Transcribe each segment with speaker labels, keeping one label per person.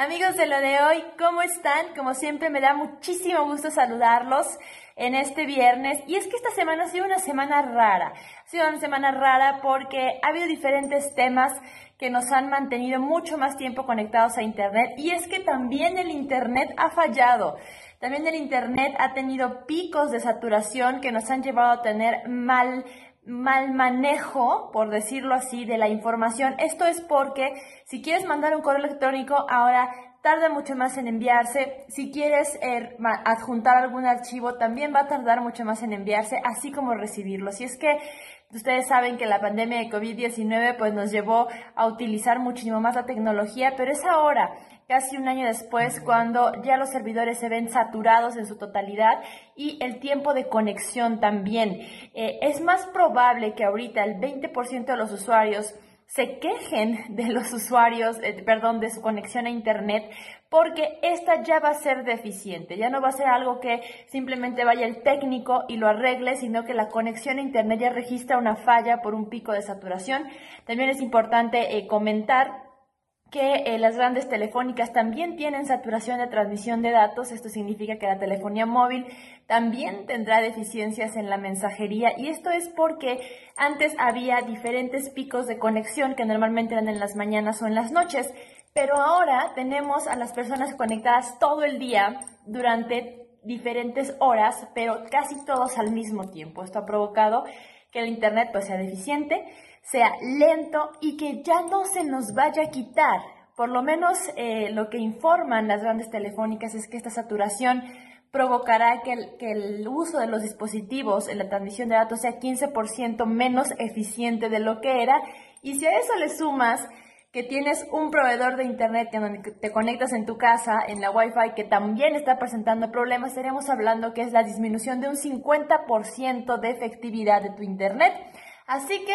Speaker 1: Amigos de lo de hoy, ¿cómo están? Como siempre me da muchísimo gusto saludarlos en este viernes. Y es que esta semana ha sido una semana rara. Ha sido una semana rara porque ha habido diferentes temas que nos han mantenido mucho más tiempo conectados a Internet. Y es que también el Internet ha fallado. También el Internet ha tenido picos de saturación que nos han llevado a tener mal mal manejo, por decirlo así, de la información. Esto es porque si quieres mandar un correo electrónico, ahora tarda mucho más en enviarse. Si quieres eh, adjuntar algún archivo, también va a tardar mucho más en enviarse, así como recibirlo. Si es que ustedes saben que la pandemia de COVID-19 pues nos llevó a utilizar muchísimo más la tecnología, pero es ahora casi un año después, cuando ya los servidores se ven saturados en su totalidad y el tiempo de conexión también. Eh, es más probable que ahorita el 20% de los usuarios se quejen de los usuarios, eh, perdón, de su conexión a Internet, porque esta ya va a ser deficiente, ya no va a ser algo que simplemente vaya el técnico y lo arregle, sino que la conexión a Internet ya registra una falla por un pico de saturación. También es importante eh, comentar que eh, las grandes telefónicas también tienen saturación de transmisión de datos. Esto significa que la telefonía móvil también tendrá deficiencias en la mensajería y esto es porque antes había diferentes picos de conexión que normalmente eran en las mañanas o en las noches, pero ahora tenemos a las personas conectadas todo el día durante diferentes horas, pero casi todos al mismo tiempo. Esto ha provocado que el Internet pues, sea deficiente, sea lento y que ya no se nos vaya a quitar. Por lo menos eh, lo que informan las grandes telefónicas es que esta saturación provocará que el, que el, uso de los dispositivos en la transmisión de datos sea 15% menos eficiente de lo que era. Y si a eso le sumas que tienes un proveedor de internet que te conectas en tu casa, en la Wi-Fi, que también está presentando problemas, estaremos hablando que es la disminución de un 50% de efectividad de tu internet. Así que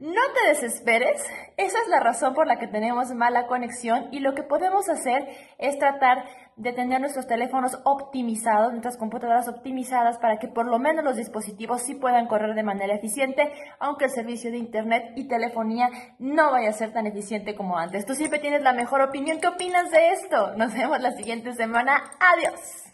Speaker 1: no te desesperes, esa es la razón por la que tenemos mala conexión y lo que podemos hacer es tratar de tener nuestros teléfonos optimizados, nuestras computadoras optimizadas para que por lo menos los dispositivos sí puedan correr de manera eficiente, aunque el servicio de internet y telefonía no vaya a ser tan eficiente como antes. Tú siempre tienes la mejor opinión. ¿Qué opinas de esto? Nos vemos la siguiente semana. Adiós.